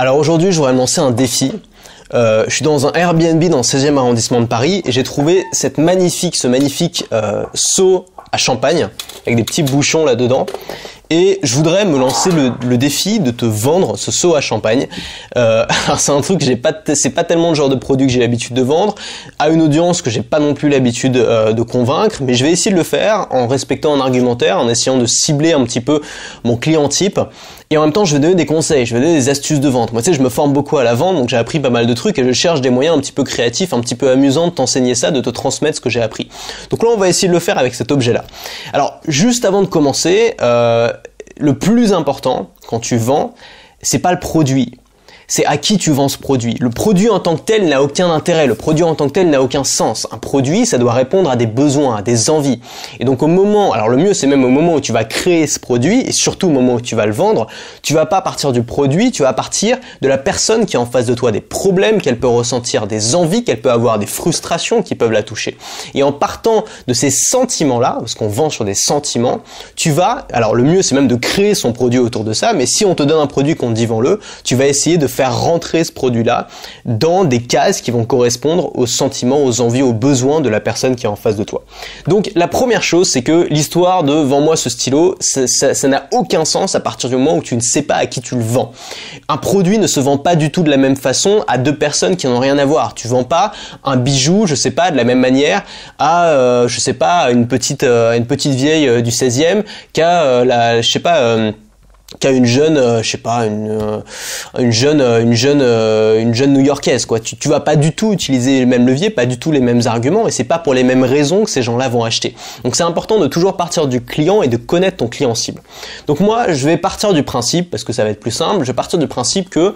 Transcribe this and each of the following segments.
Alors aujourd'hui, je voudrais lancer un défi. Euh, je suis dans un Airbnb dans le 16e arrondissement de Paris et j'ai trouvé cette magnifique, ce magnifique euh, seau à champagne avec des petits bouchons là-dedans. Et je voudrais me lancer le, défi de te vendre ce seau à champagne. Euh, c'est un truc que j'ai pas, c'est pas tellement le genre de produit que j'ai l'habitude de vendre à une audience que j'ai pas non plus l'habitude euh, de convaincre, mais je vais essayer de le faire en respectant un argumentaire, en essayant de cibler un petit peu mon client type. Et en même temps, je vais donner des conseils, je vais donner des astuces de vente. Moi, tu sais, je me forme beaucoup à la vente, donc j'ai appris pas mal de trucs et je cherche des moyens un petit peu créatifs, un petit peu amusants de t'enseigner ça, de te transmettre ce que j'ai appris. Donc là, on va essayer de le faire avec cet objet-là. Alors, juste avant de commencer, euh, le plus important quand tu vends, c'est pas le produit c'est à qui tu vends ce produit. Le produit en tant que tel n'a aucun intérêt, le produit en tant que tel n'a aucun sens. Un produit, ça doit répondre à des besoins, à des envies. Et donc au moment, alors le mieux c'est même au moment où tu vas créer ce produit, et surtout au moment où tu vas le vendre, tu vas pas partir du produit, tu vas partir de la personne qui est en face de toi, des problèmes qu'elle peut ressentir, des envies qu'elle peut avoir, des frustrations qui peuvent la toucher. Et en partant de ces sentiments-là, parce qu'on vend sur des sentiments, tu vas, alors le mieux c'est même de créer son produit autour de ça, mais si on te donne un produit qu'on te dit vends-le, tu vas essayer de faire rentrer ce produit-là dans des cases qui vont correspondre aux sentiments, aux envies, aux besoins de la personne qui est en face de toi. Donc la première chose, c'est que l'histoire de vends-moi ce stylo, ça n'a aucun sens à partir du moment où tu ne sais pas à qui tu le vends. Un produit ne se vend pas du tout de la même façon à deux personnes qui n'ont rien à voir. Tu vends pas un bijou, je sais pas, de la même manière à, euh, je sais pas, une petite, euh, une petite vieille euh, du 16e qu'à la, je sais pas qu'à une jeune euh, je sais pas une euh, une jeune euh, une jeune une jeune new-yorkaise quoi. Tu, tu vas pas du tout utiliser le même levier pas du tout les mêmes arguments et c'est pas pour les mêmes raisons que ces gens-là vont acheter. Donc c'est important de toujours partir du client et de connaître ton client cible. Donc moi je vais partir du principe parce que ça va être plus simple je vais partir du principe que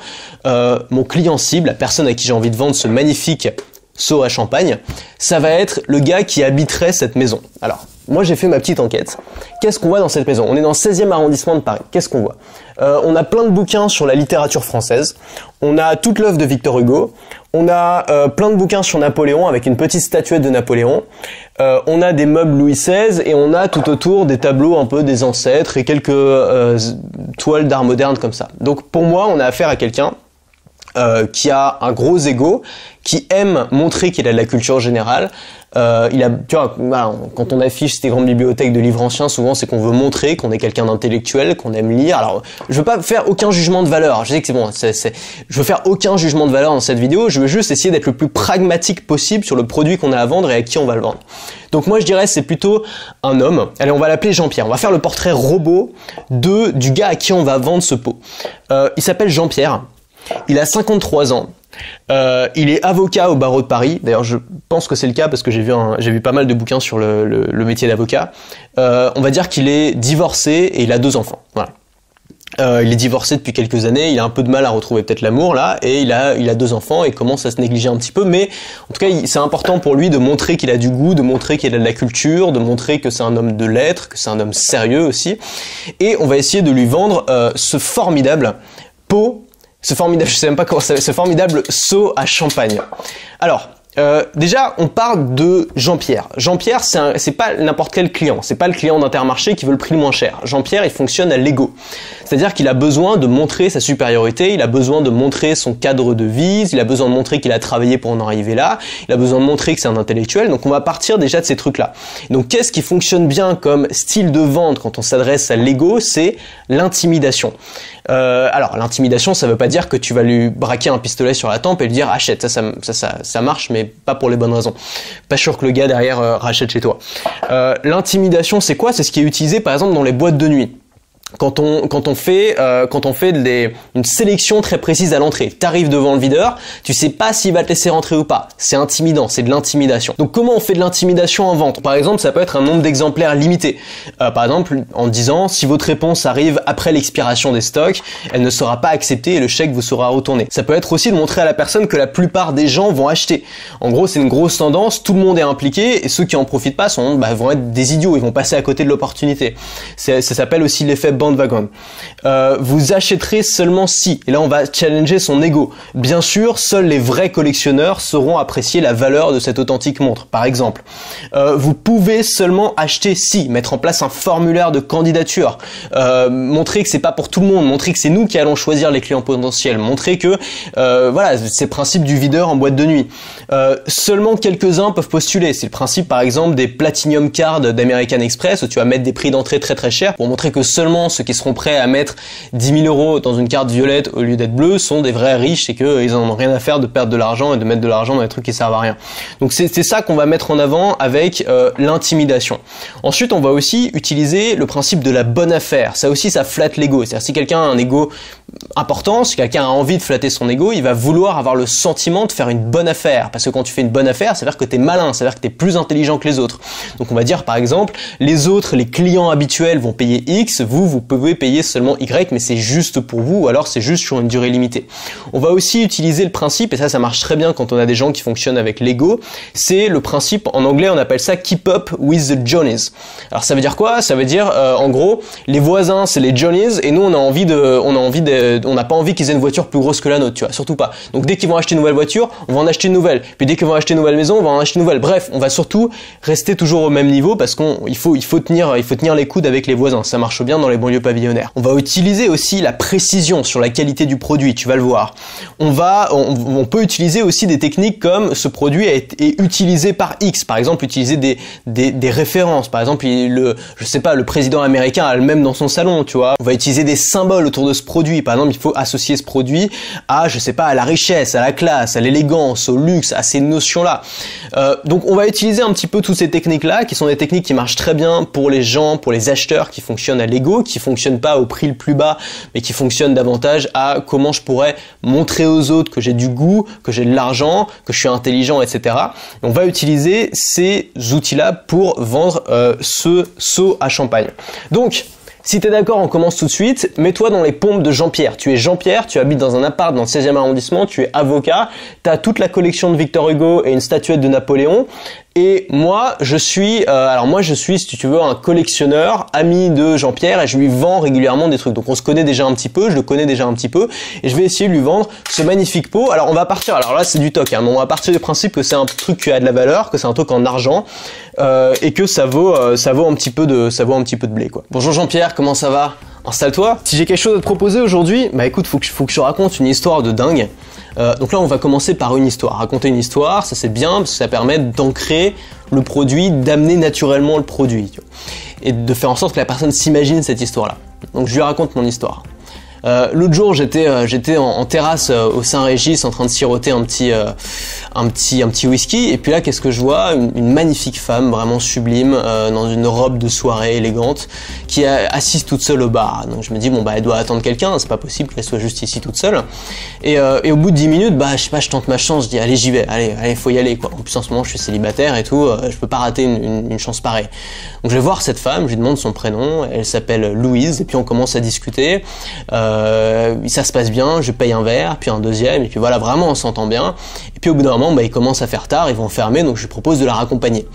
mon client cible la personne à qui j'ai envie de vendre ce magnifique seau à champagne ça va être le gars qui habiterait cette maison. Alors moi j'ai fait ma petite enquête. Qu'est-ce qu'on voit dans cette maison? On est dans le 16e arrondissement de Paris. Qu'est-ce qu'on voit? Euh, On a plein de bouquins sur la littérature française. On a toute l'œuvre de Victor Hugo. On a euh, plein de bouquins sur Napoléon avec une petite statuette de Napoléon. Euh, on a des meubles Louis XVI et on a tout autour des tableaux un peu des ancêtres et quelques toiles d'art moderne comme ça. Donc pour moi, on a affaire à quelqu'un qui a un gros ego, qui aime montrer qu'il a de la culture générale, euh, il a, tu vois, quand on affiche ces grandes bibliothèques de livres anciens, souvent c'est qu'on veut montrer qu'on est quelqu'un d'intellectuel, qu'on aime lire. Alors, je veux pas faire aucun jugement de valeur. Je sais que c'est bon. Je veux faire aucun jugement de valeur dans cette vidéo. Je veux juste essayer d'être le plus pragmatique possible sur le produit qu'on a à vendre et à qui on va le vendre. Donc moi je dirais c'est plutôt un homme. Allez, on va l'appeler Jean-Pierre. On va faire le portrait robot de du gars à qui on va vendre ce pot. Euh, il s'appelle Jean-Pierre. Il a 53 ans. Euh, il est avocat au barreau de Paris. D'ailleurs, je pense que c'est le cas parce que j'ai vu, vu pas mal de bouquins sur le, métier d'avocat. Euh, on va dire qu'il est divorcé et il a deux enfants. Voilà. Euh, il est divorcé depuis quelques années, il a un peu de mal à retrouver peut-être l'amour là, et il a, il a deux enfants et commence à se négliger un petit peu, mais en tout cas c'est important pour lui de montrer qu'il a du goût, de montrer qu'il a de la culture, de montrer que c'est un homme de lettres, que c'est un homme sérieux aussi, et on va essayer de lui vendre ce formidable pot ce formidable, je sais même pas comment ça, ce formidable saut à champagne. Alors, euh, déjà, on parle de Jean-Pierre. Jean-Pierre, c'est pas n'importe quel client. C'est pas le client d'Intermarché qui veut le prix le moins cher. Jean-Pierre, il fonctionne à l'ego. C'est-à-dire qu'il a besoin de montrer sa supériorité, il a besoin de montrer son cadre de vie, il a besoin de montrer qu'il a travaillé pour en arriver là, il a besoin de montrer que c'est un intellectuel. Donc on va partir déjà de ces trucs-là. Donc qu'est-ce qui fonctionne bien comme style de vente quand on s'adresse à l'ego? C'est l'intimidation. Euh, alors l'intimidation, ça veut pas dire que tu vas lui braquer un pistolet sur la tempe et lui dire achète. Ça, ça, ça, marche, mais pas pour les bonnes raisons. Pas sûr que le gars derrière euh, rachète chez toi. Euh, l'intimidation, c'est quoi? C'est ce qui est utilisé par exemple dans les boîtes de nuit quand on fait euh, quand on fait une sélection très précise à l'entrée. T'arrives devant le videur, tu sais pas s'il va te laisser rentrer ou pas. C'est intimidant, c'est de l'intimidation. Donc comment on fait de l'intimidation en vente? Par exemple, ça peut être un nombre d'exemplaires limité. Euh, par exemple, en disant si votre réponse arrive après l'expiration des stocks, elle ne sera pas acceptée et le chèque vous sera retourné. Ça peut être aussi de montrer à la personne que la plupart des gens vont acheter. En gros, c'est une grosse tendance, tout le monde est impliqué et ceux qui en profitent pas sont bah, vont être des idiots, ils vont passer à côté de l'opportunité. Ça s'appelle aussi l'effet bandwagon. Euh, vous achèterez seulement si. Et là, on va challenger son ego. Bien sûr, seuls les vrais collectionneurs sauront apprécier la valeur de cette authentique montre. Par exemple, euh, vous pouvez seulement acheter si. Mettre en place un formulaire de candidature. Euh, montrer que c'est pas pour tout le monde. Montrer que c'est nous qui allons choisir les clients potentiels. Montrer que voilà, c'est le principe du videur en boîte de nuit. Seulement quelques-uns peuvent postuler. C'est le principe, par exemple, des Platinum Cards d'American Express où tu vas mettre des prix d'entrée très très chers pour montrer que seulement ceux qui seront prêts à mettre 10 000 euros dans une carte violette au lieu d'être bleue sont des vrais riches et qu'ils en ont rien à faire de perdre de l'argent et de mettre de l'argent dans des trucs qui servent à rien. Donc c'est ça qu'on va mettre en avant avec euh, l'intimidation. Ensuite, on va aussi utiliser le principe de la bonne affaire. Ça aussi, ça flatte l'ego. C'est-à-dire si quelqu'un a un ego important, si quelqu'un a envie de flatter son ego, il va vouloir avoir le sentiment de faire une bonne affaire. Parce que quand tu fais une bonne affaire, ça veut dire que tu es malin, ça veut dire que tu es plus intelligent que les autres. Donc on va dire par exemple, les autres, les clients habituels vont payer X, vous, vous pouvez payer seulement Y, mais c'est juste pour vous, ou alors c'est juste sur une durée limitée. On va aussi utiliser le principe, et ça ça marche très bien quand on a des gens qui fonctionnent avec l'ego, c'est le principe, en anglais on appelle ça keep up with the Johnnies. Alors ça veut dire quoi? Ça veut dire euh, en gros, les voisins c'est les Johnnies, et nous on a envie de, on a envie de, on n'a pas envie qu'ils aient une voiture plus grosse que la nôtre, tu vois, surtout pas. Donc dès qu'ils vont acheter une nouvelle voiture, on va en acheter une nouvelle. Puis dès qu'ils vont acheter une nouvelle maison, on va en acheter une nouvelle. Bref, on va surtout rester toujours au même niveau parce qu'il faut, il faut tenir, il faut tenir les coudes avec les voisins. Ça marche bien dans les banlieues pavillonnaires. On va utiliser aussi la précision sur la qualité du produit, tu vas le voir. On va, on, peut utiliser aussi des techniques comme ce produit est, utilisé par X. Par exemple, utiliser des, des, références. Par exemple, le, je sais pas, le président américain a le même dans son salon, tu vois. On va utiliser des symboles autour de ce produit. Exemple, il faut associer ce produit à, je sais pas, à la richesse, à la classe, à l'élégance, au luxe, à ces notions-là. Euh, donc on va utiliser un petit peu toutes ces techniques-là, qui sont des techniques qui marchent très bien pour les gens, pour les acheteurs qui fonctionnent à l'ego, qui fonctionnent pas au prix le plus bas, mais qui fonctionnent davantage à comment je pourrais montrer aux autres que j'ai du goût, que j'ai de l'argent, que je suis intelligent, etc. on va utiliser ces outils-là pour vendre euh, ce seau à champagne. Donc, si t'es d'accord, on commence tout de suite. Mets-toi dans les pompes de Jean-Pierre. Tu es Jean-Pierre, tu habites dans un appart dans le 16e arrondissement, tu es avocat, tu as toute la collection de Victor Hugo et une statuette de Napoléon. Et moi, je suis, euh, alors moi, je suis, si tu veux, un collectionneur, ami de Jean-Pierre, et je lui vends régulièrement des trucs. Donc, on se connaît déjà un petit peu, je le connais déjà un petit peu, et je vais essayer de lui vendre ce magnifique pot. Alors, on va partir. Alors là, c'est du toc. Hein, on va partir du principe que c'est un truc qui a de la valeur, que c'est un truc en argent, euh, et que ça vaut, euh, ça vaut un petit peu de, ça vaut un petit peu de blé, quoi. Bonjour Jean-Pierre, comment ça va? Installe-toi. Si j'ai quelque chose à te proposer aujourd'hui, bah écoute, faut que, faut que je te raconte une histoire de dingue. Euh, donc là, on va commencer par une histoire. Raconter une histoire, ça c'est bien parce que ça permet d'ancrer le produit, d'amener naturellement le produit. et de faire en sorte que la personne s'imagine cette histoire-là. Donc je lui raconte mon histoire. Euh, l'autre jour, j'étais euh, j'étais en, terrasse euh, au Saint-Régis en train de siroter un petit un petit un petit whisky et puis là, qu'est-ce que je vois? Une, magnifique femme vraiment sublime dans une robe de soirée élégante qui assise toute seule au bar. Donc je me dis bon bah elle doit attendre quelqu'un, c'est pas possible qu'elle soit juste ici toute seule. Et, au bout de 10 minutes, bah je sais pas, je tente ma chance, je dis allez j'y vais, allez allez faut y aller quoi. En plus en ce moment je suis célibataire et tout, je peux pas rater une, chance pareille. Donc je vais voir cette femme, je lui demande son prénom, elle s'appelle Louise et puis on commence à discuter. Euh, ça se passe bien, je paye un verre, puis un deuxième, et puis voilà, vraiment on s'entend bien. Et puis au bout d'un moment, bah, il commence à faire tard, ils vont fermer, donc je lui propose de la raccompagner.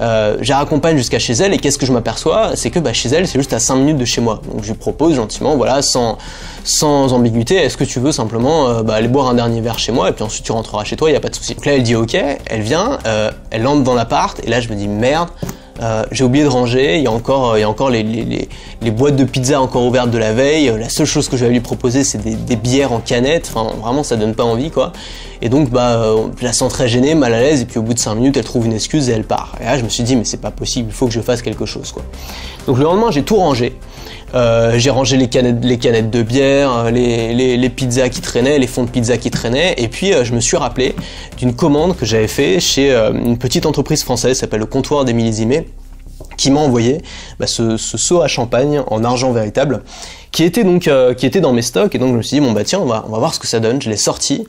Euh, je la raccompagne jusqu'à chez elle, et qu'est-ce que je m'aperçois C'est que bah, chez elle, c'est juste à 5 minutes de chez moi. Donc je lui propose gentiment, voilà, sans, sans ambiguïté, est-ce que tu veux simplement euh, bah, aller boire un dernier verre chez moi, et puis ensuite tu rentreras chez toi, il n'y a pas de souci. Donc là, elle dit ok, elle vient, elle entre dans l'appart, et là je me dis merde, euh, j'ai oublié de ranger, il y a encore, euh, il y a encore les, boîtes de pizza encore ouvertes de la veille. La seule chose que je vais lui proposer, c'est des, des, bières en canette. Enfin, vraiment, ça donne pas envie, quoi. Et donc, bah, euh, je la sens très gênée, mal à l'aise. Et puis, au bout de 5 minutes, elle trouve une excuse et elle part. Et là, je me suis dit, mais c'est pas possible, il faut que je fasse quelque chose, quoi. Donc, le lendemain, j'ai tout rangé. Euh, j'ai rangé les canettes, de bière, les, les, pizzas qui traînaient, les fonds de pizza qui traînaient, et puis je me suis rappelé d'une commande que j'avais fait chez une petite entreprise française, s'appelle le Comptoir des Millésimés, qui m'a envoyé bah, ce, ce, seau à champagne en argent véritable qui était donc euh, qui était dans mes stocks et donc je me suis dit bon bah tiens on va on va voir ce que ça donne je l'ai sorti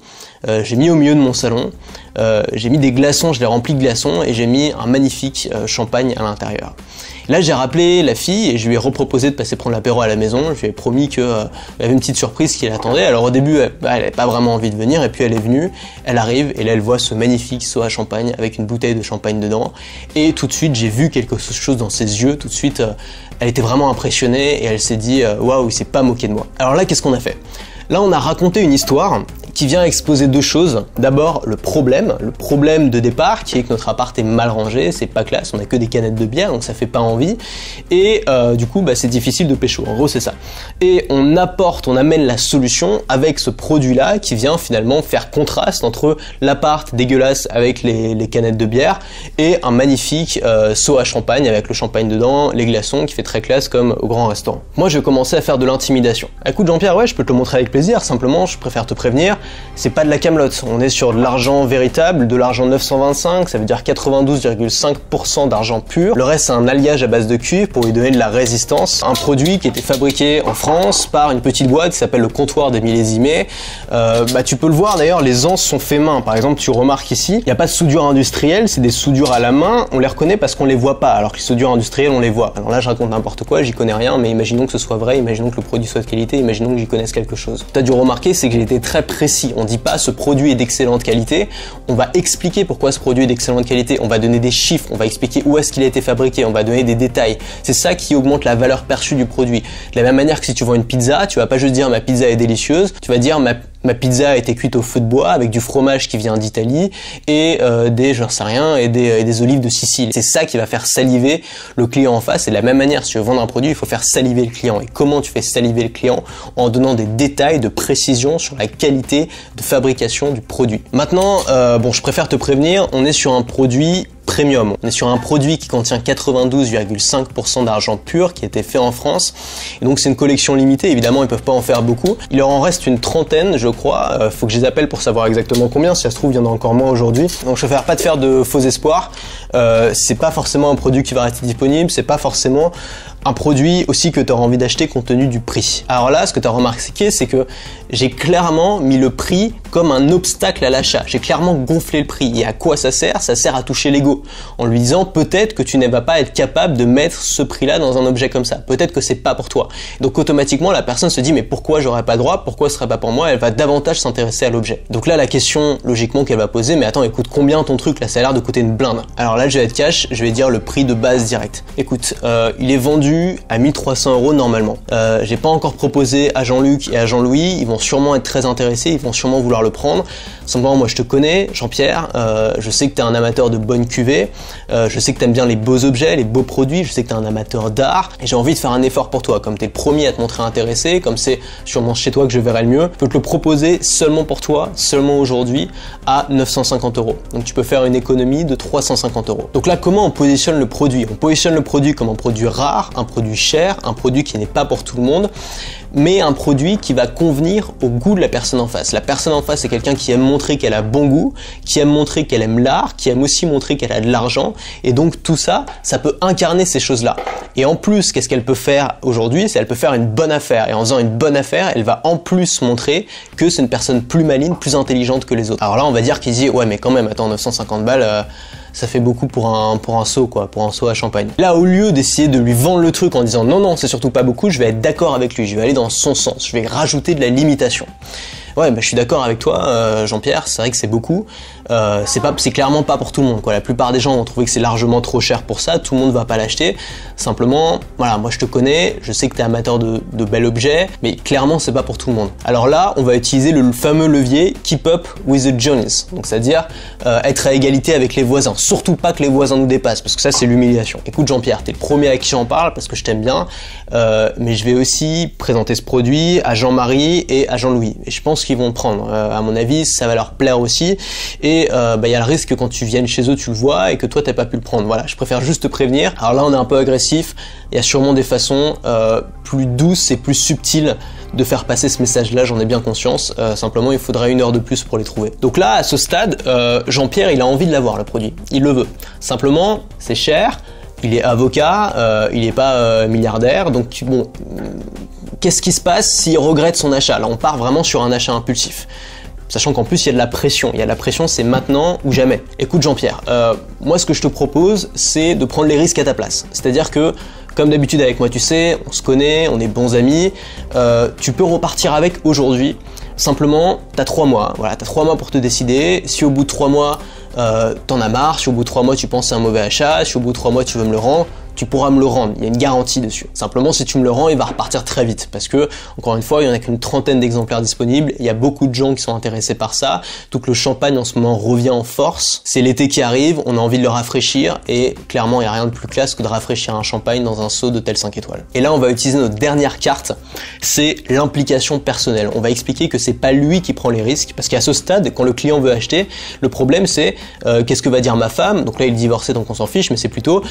euh, j'ai mis au milieu de mon salon euh, j'ai mis des glaçons je l'ai rempli de glaçons et j'ai mis un magnifique champagne à l'intérieur Là, j'ai rappelé la fille et je lui ai reproposé de passer prendre l'apéro à la maison. Je lui ai promis qu'il euh, y avait une petite surprise qui l'attendait. Alors au début, elle n'avait bah, pas vraiment envie de venir et puis elle est venue, elle arrive et là elle voit ce magnifique seau à champagne avec une bouteille de champagne dedans. Et tout de suite, j'ai vu quelque chose dans ses yeux. Tout de suite, Elle était vraiment impressionnée et elle s'est dit waouh, il s'est pas moqué de moi. Alors là, qu'est-ce qu'on a fait? Là, on a raconté une histoire qui vient exposer deux choses. D'abord, le problème, le problème de départ, qui est que notre appart est mal rangé, c'est pas classe, on a que des canettes de bière, donc ça fait pas envie. Et euh, du coup, bah, c'est difficile de pécho. En gros, c'est ça. Et on apporte, on amène la solution avec ce produit-là qui vient finalement faire contraste entre l'appart dégueulasse avec les, canettes de bière et un magnifique euh, seau à champagne avec le champagne dedans, les glaçons qui fait très classe comme au grand restaurant. Moi, je vais commencer à faire de l'intimidation. Écoute, Jean-Pierre, ouais, je peux te le montrer avec plaisir. Simplement, je préfère te prévenir c'est pas de la camelote. On est sur de l'argent véritable, de l'argent 925, ça veut dire 92,5% d'argent pur. Le reste, c'est un alliage à base de cuivre pour lui donner de la résistance. Un produit qui était fabriqué en France par une petite boîte qui s'appelle le comptoir des millésimés. Euh, bah, tu peux le voir d'ailleurs, les anses sont faits main. Par exemple, tu remarques ici, il n'y a pas de soudure industrielle, c'est des soudures à la main. On les reconnaît parce qu'on les voit pas, alors que les soudures industrielles, on les voit. Alors là, je raconte n'importe quoi, j'y connais rien, mais imaginons que ce soit vrai, imaginons que le produit soit de qualité, imaginons que j'y connaisse quelque chose. Tu as dû remarquer, c'est que j'ai été très précis. On dit pas ce produit est d'excellente qualité. On va expliquer pourquoi ce produit est d'excellente qualité. On va donner des chiffres. On va expliquer où est-ce qu'il a été fabriqué. On va donner des détails. C'est ça qui augmente la valeur perçue du produit. De la même manière que si tu vends une pizza, tu vas pas juste dire ma pizza est délicieuse. Tu vas dire ma ma pizza a été cuite au feu de bois avec du fromage qui vient d'Italie et euh, des, j'en sais rien, et des, et des olives de Sicile. C'est ça qui va faire saliver le client en face. Et de la même manière, si tu veux vendre un produit, il faut faire saliver le client. Et comment tu fais saliver le client En donnant des détails de précision sur la qualité de fabrication du produit. Maintenant, euh, bon, je préfère te prévenir, on est sur un produit On est sur un produit qui contient 92,5% d'argent pur qui a été fait en France. Et donc c'est une collection limitée, évidemment ils peuvent pas en faire beaucoup. Il leur en reste une trentaine je crois. Euh, faut que je les appelle pour savoir exactement combien. Si ça se trouve il y en a encore moins aujourd'hui. Donc je préfère pas te faire de faux espoirs. Euh, c'est pas forcément un produit qui va rester disponible, c'est pas forcément un produit aussi que tu auras envie d'acheter compte tenu du prix. Alors là, ce que tu as remarqué, c'est que j'ai clairement mis le prix comme un obstacle à l'achat. J'ai clairement gonflé le prix. Et à quoi ça sert? Ça sert à toucher l'ego. En lui disant peut-être que tu ne vas pas être capable de mettre ce prix-là dans un objet comme ça. Peut-être que c'est pas pour toi. Donc automatiquement, la personne se dit mais pourquoi j'aurais pas droit? Pourquoi ce serait pas pour moi? Elle va davantage s'intéresser à l'objet. Donc là, la question logiquement qu'elle va poser, mais attends, écoute, combien ton truc Là, ça a l'air de coûter une blinde? Alors là, je vais être cash, je vais dire le prix de base direct. Écoute, euh, il est vendu à 1300 euros normalement. Euh, j'ai pas encore proposé à Jean-Luc et à Jean-Louis, ils vont sûrement être très intéressés, ils vont sûrement vouloir le prendre. Simplement, moi je te connais, Jean-Pierre, euh, je sais que tu es un amateur de bonne cuvée, euh, je sais que tu aimes bien les beaux objets, les beaux produits, je sais que tu es un amateur d'art, et j'ai envie de faire un effort pour toi. Comme tu es le premier à te montrer intéressé, comme c'est sûrement chez toi que je verrai le mieux, je peux te le proposer seulement pour toi, seulement aujourd'hui, à 950 euros. Donc tu peux faire une économie de 350 euros. Donc là, comment on positionne le produit? On positionne le produit comme un produit rare, un produit cher, un produit qui n'est pas pour tout le monde, mais un produit qui va convenir au goût de la personne en face. La personne en face, c'est quelqu'un qui aime montrer qu'elle a bon goût, qui aime montrer qu'elle aime l'art, qui aime aussi montrer qu'elle a de l'argent, et donc tout ça, ça peut incarner ces choses-là. Et en plus, qu'est-ce qu'elle peut faire aujourd'hui? C'est elle peut faire une bonne affaire, et en faisant une bonne affaire, elle va en plus montrer que c'est une personne plus maligne, plus intelligente que les autres. Alors là, on va dire qu'il dit, ouais mais quand même, attends, 950 balles... Euh, ça fait beaucoup pour un, pour un seau, quoi, pour un seau à champagne. Là, au lieu d'essayer de lui vendre le truc en disant non, non, c'est surtout pas beaucoup, je vais être d'accord avec lui, je vais aller dans son sens, je vais rajouter de la limitation. Ouais, bah, je suis d'accord avec toi, euh, Jean-Pierre. C'est vrai que c'est beaucoup. Euh, c'est pas, c'est clairement pas pour tout le monde. La plupart des gens vont trouver que c'est largement trop cher pour ça. Tout le monde va pas l'acheter. Simplement, voilà, moi je te connais, je sais que tu es amateur de, de bel objet, mais clairement c'est pas pour tout le monde. Alors là, on va utiliser le fameux levier Keep Up with the Jones. Donc c'est-à-dire euh, être à égalité avec les voisins. Surtout pas que les voisins nous dépassent, parce que ça c'est l'humiliation. Écoute Jean-Pierre, t'es le premier à qui j'en parle parce que je t'aime bien, mais je vais aussi présenter ce produit à Jean-Marie et à Jean-Louis. Et je pense qu'ils vont prendre. Euh, à mon avis, ça va leur plaire aussi. Et euh, bah, il y a le risque que quand tu viennes chez eux, tu le vois et que toi, t'as pas pu le prendre. Voilà, je préfère juste te prévenir. Alors là, on est un peu agressif. Il y a sûrement des façons euh, plus douces et plus subtiles de faire passer ce message-là, j'en ai bien conscience. simplement, il faudrait une heure de plus pour les trouver. Donc là, à ce stade, Jean-Pierre, il a envie de l'avoir, le produit. Il le veut. Simplement, c'est cher. Il est avocat, il n'est pas milliardaire, donc bon, qu'est-ce qui se passe s'il regrette son achat? Là, on part vraiment sur un achat impulsif. Sachant qu'en plus, il y a de la pression. Il y a de la pression, c'est maintenant ou jamais. Écoute, Jean-Pierre, euh, moi, ce que je te propose, c'est de prendre les risques à ta place. C'est-à-dire que, comme d'habitude avec moi, tu sais, on se connaît, on est bons amis, euh, tu peux repartir avec aujourd'hui. Simplement, tu as trois mois. Voilà, as trois mois pour te décider. Si au bout de trois mois, euh, t'en as marre, si au bout de trois mois tu penses c'est un mauvais achat, si au bout de trois mois tu veux me le rendre, tu pourras me le rendre. Il y a une garantie dessus. Simplement, si tu me le rends, il va repartir très vite parce que, encore une fois, il y en a qu'une trentaine d'exemplaires disponibles. Il y a beaucoup de gens qui sont intéressés par ça. Tout le champagne en ce moment revient en force. C'est l'été qui arrive, on a envie de le rafraîchir et clairement, il n'y a rien de plus classe que de rafraîchir un champagne dans un seau d'hôtel 5 étoiles. Et là, on va utiliser notre dernière carte, c'est l'implication personnelle. On va expliquer que c'est pas lui qui prend les risques parce qu'à ce stade, quand le client veut acheter, le problème c'est euh, qu'est-ce que va dire ma femme? Donc là, il est divorcé, donc on s'en fiche, mais c'est plutôt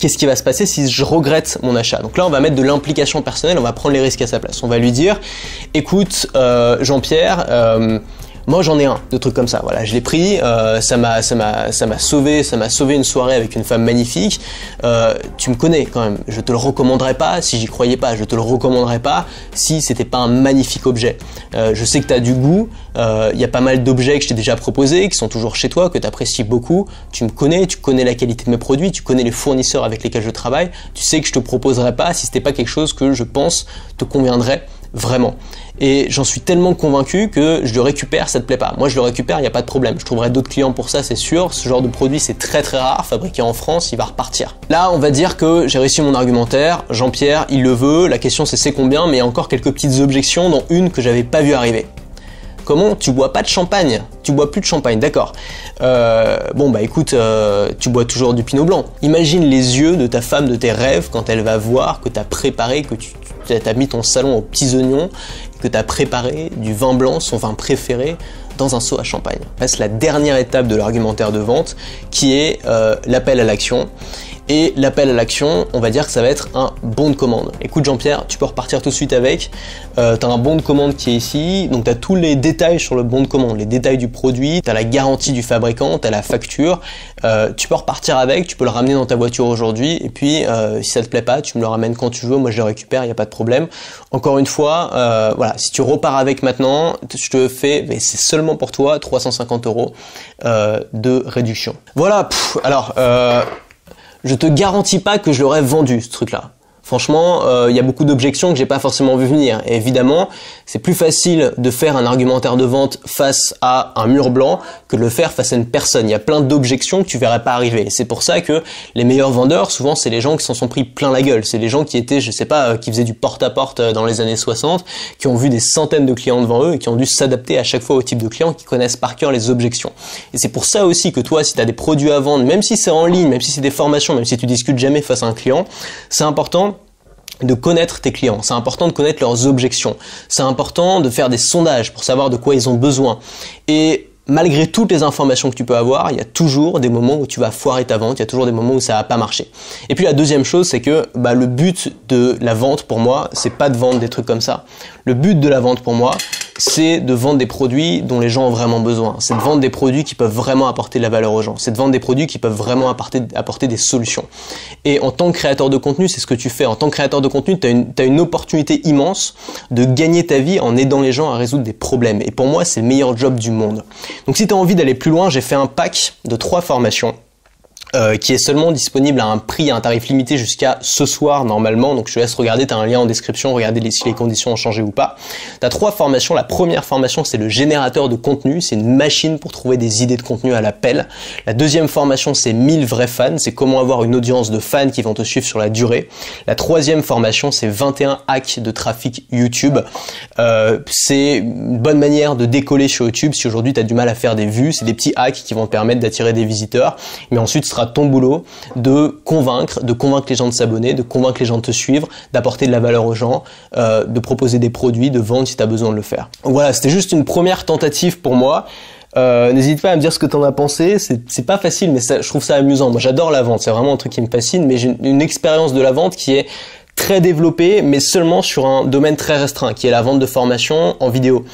qu'est-ce qui va se passer si je regrette mon achat. Donc là, on va mettre de l'implication personnelle, on va prendre les risques à sa place. On va lui dire, écoute, euh, Jean-Pierre, euh, moi j'en ai un, de trucs comme ça. Voilà, je l'ai pris, euh, ça m'a, sauvé, ça m'a sauvé une soirée avec une femme magnifique. Euh, tu me connais quand même. Je te le recommanderais pas si j'y croyais pas. Je te le recommanderais pas si c'était pas un magnifique objet. Euh, je sais que tu as du goût. Il y a pas mal d'objets que je t'ai déjà proposés, qui sont toujours chez toi, que tu apprécies beaucoup. Tu me connais, tu connais la qualité de mes produits, tu connais les fournisseurs avec lesquels je travaille. Tu sais que je te proposerais pas si c'était pas quelque chose que je pense te conviendrait vraiment. Et j'en suis tellement convaincu que je le récupère, ça te plaît pas. Moi, je le récupère, il n'y a pas de problème. Je trouverai d'autres clients pour ça, c'est sûr. Ce genre de produit, c'est très très rare. Fabriqué en France, il va repartir. Là, on va dire que j'ai réussi mon argumentaire. Jean-Pierre, il le veut. La question, c'est c'est combien, mais il y a encore quelques petites objections, dont une que j'avais pas vu arriver. Comment Tu bois pas de champagne? Tu bois plus de champagne, d'accord. Euh, bon bah écoute, euh, tu bois toujours du pinot blanc. Imagine les yeux de ta femme de tes rêves quand elle va voir que tu as préparé, que tu as mis ton salon aux petits oignons, que tu as préparé du vin blanc, son vin préféré, dans un seau à champagne. C'est la dernière étape de l'argumentaire de vente qui est euh, l'appel à l'action. Et l'appel à l'action, on va dire que ça va être un bon de commande. Écoute Jean-Pierre, tu peux repartir tout de suite avec. Euh, tu as un bon de commande qui est ici, donc tu as tous les détails sur le bon de commande, les détails du produit, tu as la garantie du fabricant, tu as la facture. Euh, tu peux repartir avec, tu peux le ramener dans ta voiture aujourd'hui, et puis euh, si ça te plaît pas, tu me le ramènes quand tu veux, moi je le récupère, il n'y a pas de problème. Encore une fois, euh, voilà, si tu repars avec maintenant, je te fais, mais c'est seulement pour toi, 350 euros de réduction. Voilà, alors je te garantis pas que je l'aurais vendu ce truc-là. Franchement, euh, il y a beaucoup d'objections que j'ai pas forcément vu venir. Et évidemment, c'est plus facile de faire un argumentaire de vente face à un mur blanc que de le faire face à une personne. Il y a plein d'objections que tu verrais pas arriver. C'est pour ça que les meilleurs vendeurs, souvent, c'est les gens qui s'en sont pris plein la gueule. C'est les gens qui étaient, je sais pas, euh, qui faisaient du porte-à-porte euh, dans les années 60, qui ont vu des centaines de clients devant eux et qui ont dû s'adapter à chaque fois au type de clients qui connaissent par cœur les objections. Et c'est pour ça aussi que toi, si tu as des produits à vendre, même si c'est en ligne, même si c'est des formations, même si tu discutes jamais face à un client, c'est important de connaître tes clients, c'est important de connaître leurs objections, c'est important de faire des sondages pour savoir de quoi ils ont besoin. Malgré toutes les informations que tu peux avoir, il y a toujours des moments où tu vas foirer ta vente, il y a toujours des moments où ça va pas marcher. Et puis la deuxième chose, c'est que bah, le but de la vente pour moi, c'est pas de vendre des trucs comme ça. Le but de la vente pour moi, c'est de vendre des produits dont les gens ont vraiment besoin. C'est de vendre des produits qui peuvent vraiment apporter de la valeur aux gens. C'est de vendre des produits qui peuvent vraiment apporter, des solutions. Et en tant que créateur de contenu, c'est ce que tu fais. En tant que créateur de contenu, tu as as une opportunité immense de gagner ta vie en aidant les gens à résoudre des problèmes. Et pour moi, c'est le meilleur job du monde. Donc si tu as envie d'aller plus loin, j'ai fait un pack de trois formations euh, qui est seulement disponible à un prix, à un tarif limité jusqu'à ce soir normalement. Donc je te laisse regarder, tu as un lien en description, regarder si les conditions ont changé ou pas. Tu as trois formations. La première formation, c'est le générateur de contenu. C'est une machine pour trouver des idées de contenu à l'appel. La deuxième formation, c'est 1000 vrais fans. C'est comment avoir une audience de fans qui vont te suivre sur la durée. La troisième formation, c'est 21 hacks de trafic YouTube. Euh, c'est une bonne manière de décoller sur YouTube si aujourd'hui tu as du mal à faire des vues. C'est des petits hacks qui vont te permettre d'attirer des visiteurs. Mais ensuite, sera ton boulot de convaincre, de convaincre les gens de s'abonner, de convaincre les gens de te suivre, d'apporter de la valeur aux gens, euh, de proposer des produits, de vendre si tu as besoin de le faire. voilà, c'était juste une première tentative pour moi. Euh, n'hésite pas à me dire ce que tu en as pensé. C'est pas facile, mais je trouve ça amusant. Moi, j'adore la vente. C'est vraiment un truc qui me fascine. Mais j'ai une expérience de la vente qui est très développée, mais seulement sur un domaine très restreint, qui est la vente de formation en vidéo.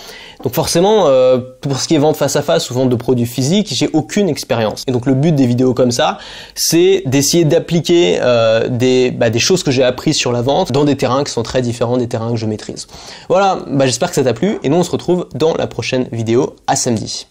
Donc forcément, euh, pour ce qui est vente face à face ou vente de produits physiques, j'ai aucune expérience. Et donc le but des vidéos comme ça, c'est d'essayer d'appliquer euh, des, bah, des choses que j'ai apprises sur la vente dans des terrains qui sont très différents des terrains que je maîtrise. Voilà, bah, j'espère que ça t'a plu et nous on se retrouve dans la prochaine vidéo. À samedi.